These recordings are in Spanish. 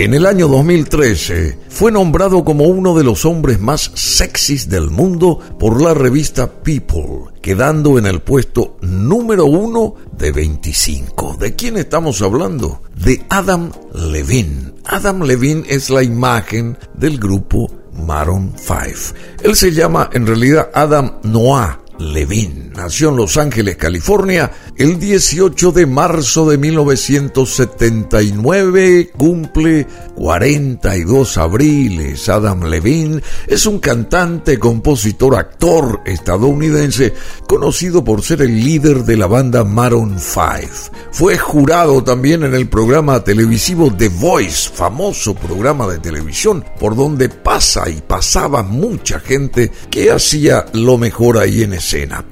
En el año 2013 fue nombrado como uno de los hombres más sexys del mundo por la revista People, quedando en el puesto número uno de 25. ¿De quién estamos hablando? De Adam Levine. Adam Levine es la imagen del grupo Maroon 5. Él se llama en realidad Adam Noah Levine. Nació en Los Ángeles, California, el 18 de marzo de 1979. Cumple 42 abriles. Adam Levine es un cantante, compositor, actor estadounidense conocido por ser el líder de la banda Maroon 5. Fue jurado también en el programa televisivo The Voice, famoso programa de televisión por donde pasa y pasaba mucha gente que hacía lo mejor ahí en ese bueno,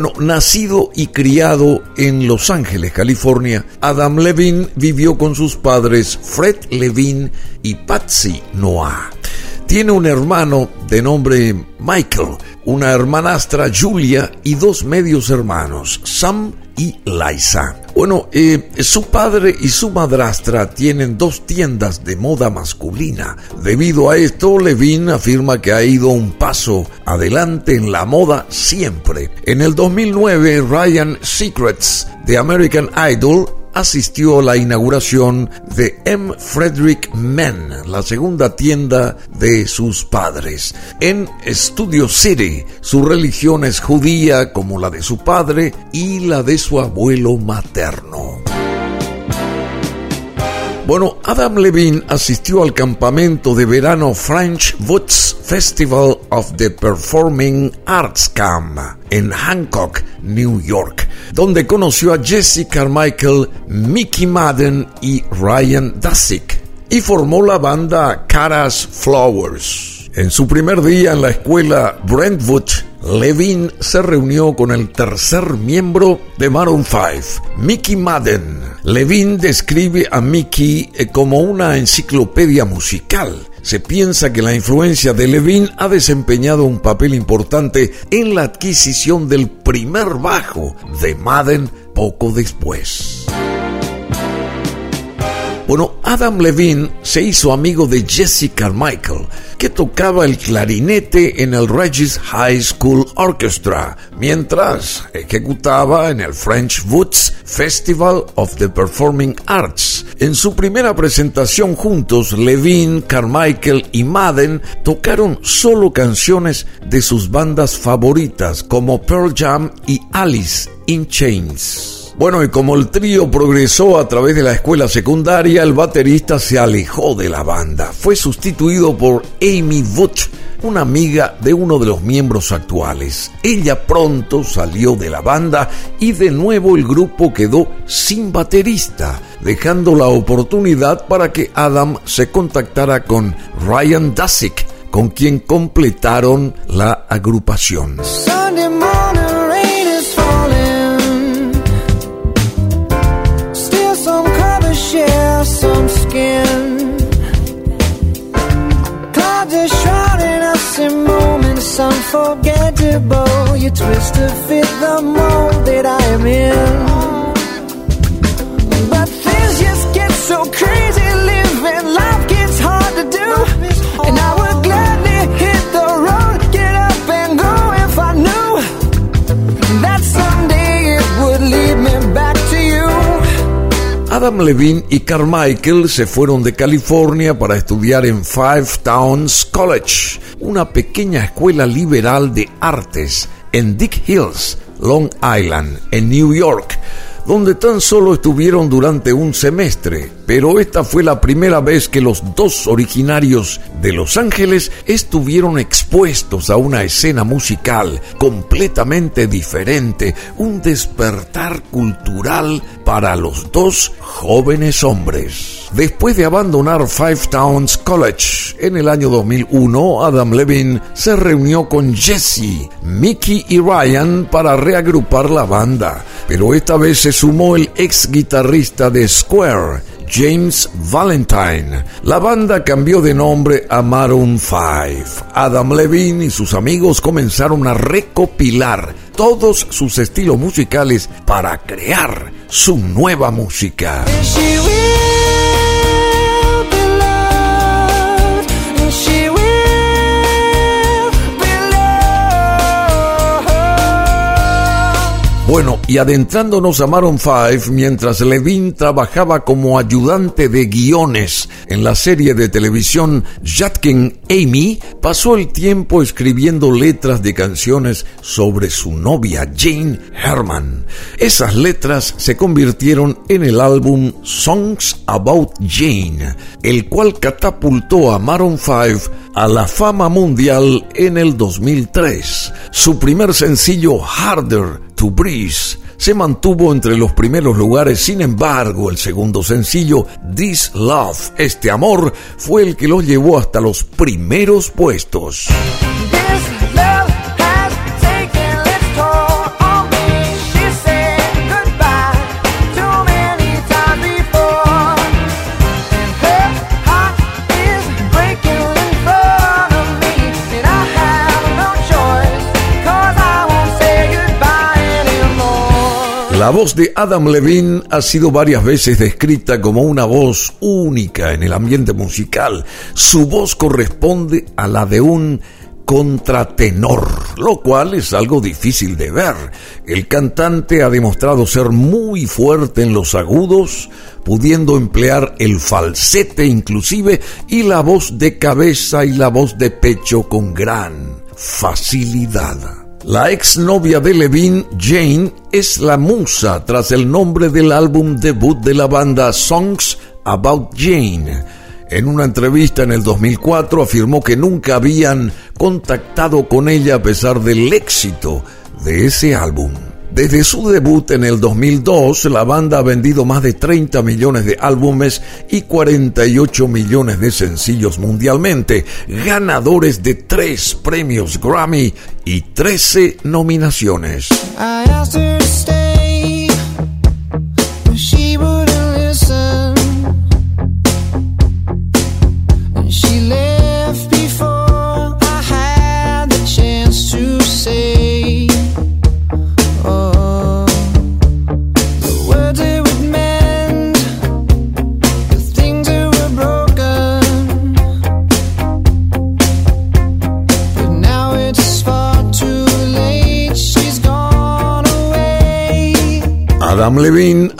nacido y criado en Los Ángeles, California, Adam Levine vivió con sus padres Fred Levine y Patsy Noah. Tiene un hermano de nombre Michael, una hermanastra Julia y dos medios hermanos, Sam y Liza. Bueno, eh, su padre y su madrastra tienen dos tiendas de moda masculina. Debido a esto, Levine afirma que ha ido un paso adelante en la moda siempre. En el 2009, Ryan Secrets de American Idol asistió a la inauguración de M. Frederick Men, la segunda tienda de sus padres. En Studio City, su religión es judía como la de su padre y la de su abuelo materno. Bueno, Adam Levine asistió al campamento de verano French Woods Festival of the Performing Arts Camp en Hancock, New York, donde conoció a Jesse Carmichael, Mickey Madden y Ryan Dasick y formó la banda Caras Flowers. En su primer día en la escuela Brentwood, Levine se reunió con el tercer miembro de Maroon 5, Mickey Madden. Levine describe a Mickey eh, como una enciclopedia musical. Se piensa que la influencia de Levine ha desempeñado un papel importante en la adquisición del primer bajo de Madden poco después. Bueno, Adam Levine se hizo amigo de Jesse Carmichael, que tocaba el clarinete en el Regis High School Orchestra, mientras ejecutaba en el French Woods Festival of the Performing Arts. En su primera presentación juntos, Levine, Carmichael y Madden tocaron solo canciones de sus bandas favoritas como Pearl Jam y Alice in Chains. Bueno, y como el trío progresó a través de la escuela secundaria, el baterista se alejó de la banda. Fue sustituido por Amy Butch, una amiga de uno de los miembros actuales. Ella pronto salió de la banda y de nuevo el grupo quedó sin baterista, dejando la oportunidad para que Adam se contactara con Ryan Dasick, con quien completaron la agrupación. Unforgettable. You bow you twist to fit the mold that I am in. But things just get so crazy Adam Levine y Carmichael se fueron de California para estudiar en Five Towns College, una pequeña escuela liberal de artes en Dick Hills, Long Island, en New York, donde tan solo estuvieron durante un semestre pero esta fue la primera vez que los dos originarios de Los Ángeles estuvieron expuestos a una escena musical completamente diferente, un despertar cultural para los dos jóvenes hombres. Después de abandonar Five Towns College en el año 2001, Adam Levine se reunió con Jesse, Mickey y Ryan para reagrupar la banda, pero esta vez se sumó el ex guitarrista de Square, James Valentine. La banda cambió de nombre a Maroon 5. Adam Levine y sus amigos comenzaron a recopilar todos sus estilos musicales para crear su nueva música. Bueno, y adentrándonos a Maroon 5, mientras Levine trabajaba como ayudante de guiones en la serie de televisión Jatkin Amy, pasó el tiempo escribiendo letras de canciones sobre su novia Jane Herman. Esas letras se convirtieron en el álbum Songs About Jane, el cual catapultó a Maroon 5 a la fama mundial en el 2003. Su primer sencillo Harder to Breeze se mantuvo entre los primeros lugares, sin embargo, el segundo sencillo, This Love, este amor, fue el que lo llevó hasta los primeros puestos. La voz de Adam Levine ha sido varias veces descrita como una voz única en el ambiente musical. Su voz corresponde a la de un contratenor, lo cual es algo difícil de ver. El cantante ha demostrado ser muy fuerte en los agudos, pudiendo emplear el falsete inclusive y la voz de cabeza y la voz de pecho con gran facilidad. La exnovia de Levine, Jane, es la musa tras el nombre del álbum debut de la banda Songs About Jane. En una entrevista en el 2004 afirmó que nunca habían contactado con ella a pesar del éxito de ese álbum. Desde su debut en el 2002, la banda ha vendido más de 30 millones de álbumes y 48 millones de sencillos mundialmente, ganadores de tres premios Grammy y 13 nominaciones.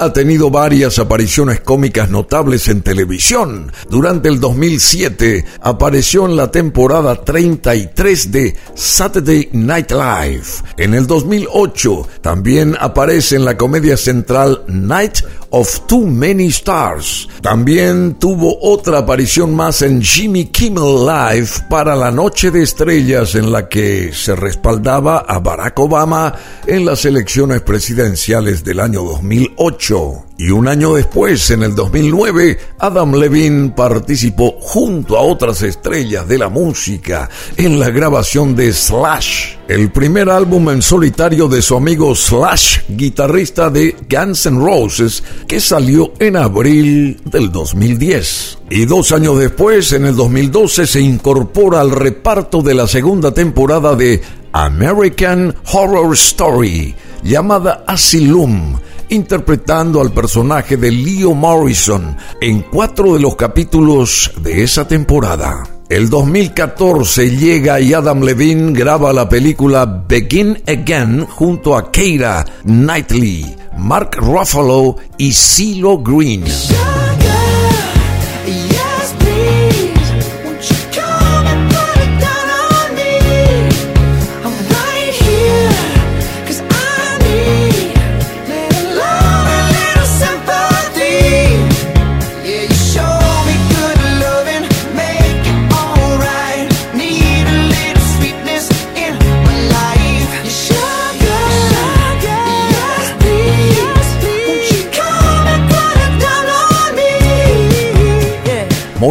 Ha tenido varias apariciones cómicas notables en televisión. Durante el 2007 apareció en la temporada 33 de Saturday Night Live. En el 2008 también aparece en la comedia central Night of Too Many Stars. También tuvo otra aparición más en Jimmy Kimmel Live para la Noche de Estrellas en la que se respaldaba a Barack Obama en las elecciones presidenciales del año 2008. Y un año después, en el 2009, Adam Levine participó junto a otras estrellas de la música en la grabación de Slash, el primer álbum en solitario de su amigo Slash, guitarrista de Guns N' Roses, que salió en abril del 2010. Y dos años después, en el 2012, se incorpora al reparto de la segunda temporada de American Horror Story, llamada Asylum interpretando al personaje de Leo Morrison en cuatro de los capítulos de esa temporada. El 2014 llega y Adam Levine graba la película Begin Again junto a Keira Knightley, Mark Ruffalo y CeeLo Green.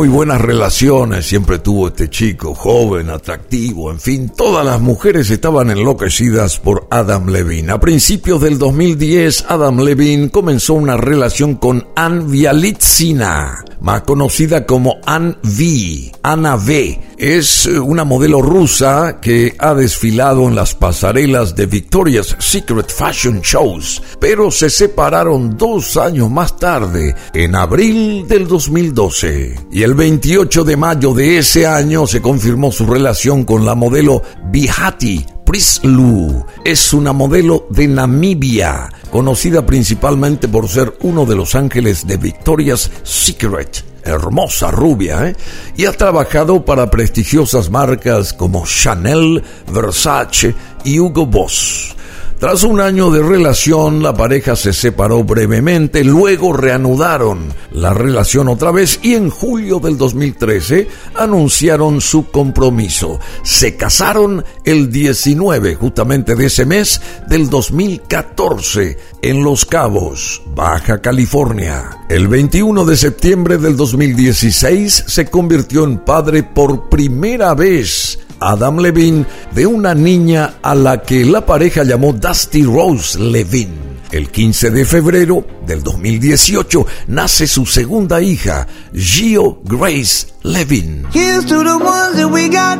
Muy buenas relaciones siempre tuvo este chico, joven, atractivo, en fin, todas las mujeres estaban enloquecidas por Adam Levine. A principios del 2010, Adam Levine comenzó una relación con Ann Vialitsina, más conocida como Ann V, Ana V. Es una modelo rusa que ha desfilado en las pasarelas de Victoria's Secret Fashion Shows, pero se separaron dos años más tarde, en abril del 2012. Y el 28 de mayo de ese año se confirmó su relación con la modelo Bihati Prislu es una modelo de Namibia, conocida principalmente por ser uno de los ángeles de Victoria's Secret hermosa rubia, ¿eh? y ha trabajado para prestigiosas marcas como Chanel, Versace y Hugo Boss. Tras un año de relación, la pareja se separó brevemente, luego reanudaron la relación otra vez y en julio del 2013 anunciaron su compromiso. Se casaron el 19 justamente de ese mes del 2014 en Los Cabos, Baja California. El 21 de septiembre del 2016 se convirtió en padre por primera vez Adam Levine de una niña a la que la pareja llamó Dusty Rose Levine. El 15 de febrero del 2018 nace su segunda hija, Gio Grace Levine. Here's to the ones that we got.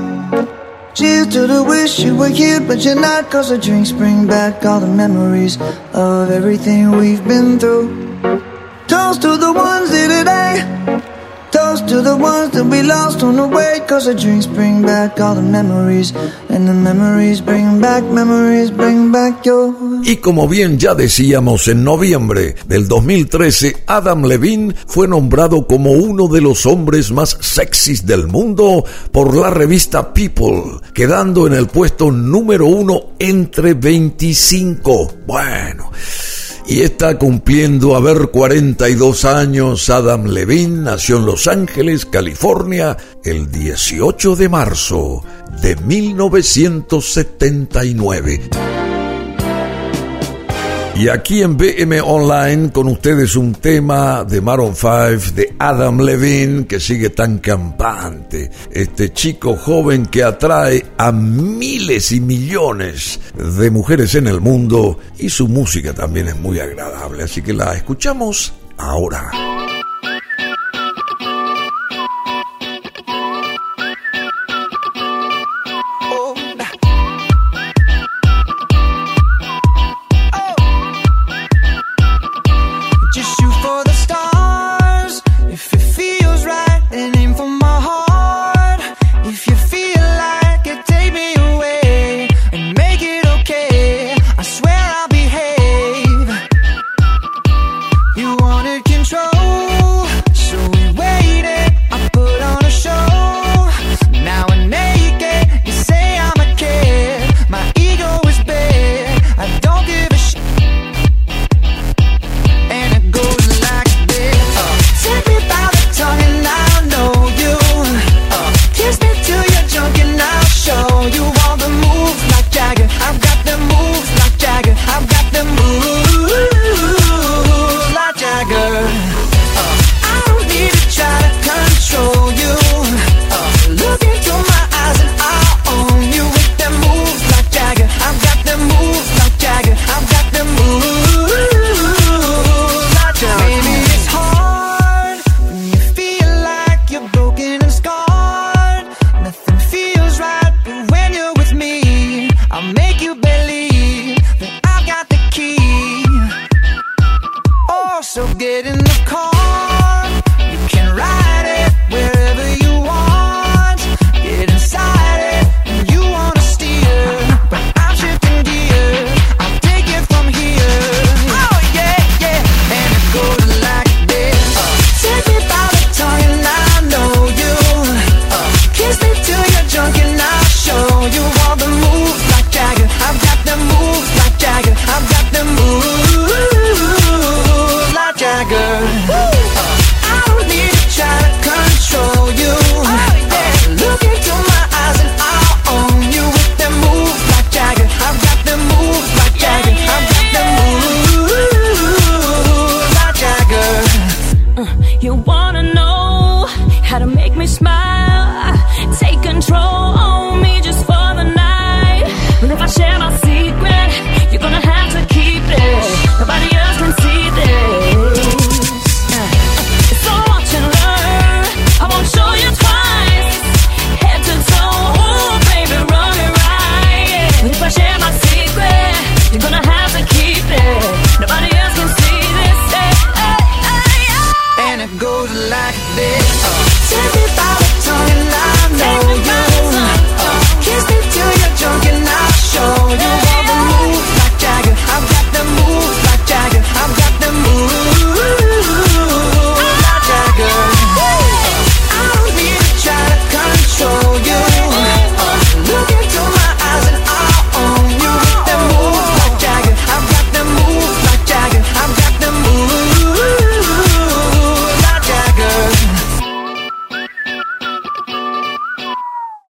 Cheers to the wish you were here, but you're not. Cause the drinks bring back all the memories of everything we've been through. Toast to the ones here today. To the ones lost on way. The bring back all the memories. And the memories bring back, memories bring back your. Y como bien ya decíamos, en noviembre del 2013, Adam Levine fue nombrado como uno de los hombres más sexys del mundo por la revista People, quedando en el puesto número uno entre 25. Bueno. Y está cumpliendo a ver 42 años. Adam Levine nació en Los Ángeles, California, el 18 de marzo de 1979. Y aquí en BM Online con ustedes un tema de Maroon 5 de Adam Levine que sigue tan campante. Este chico joven que atrae a miles y millones de mujeres en el mundo y su música también es muy agradable. Así que la escuchamos ahora. you believe that I've got the key. Oh, so get in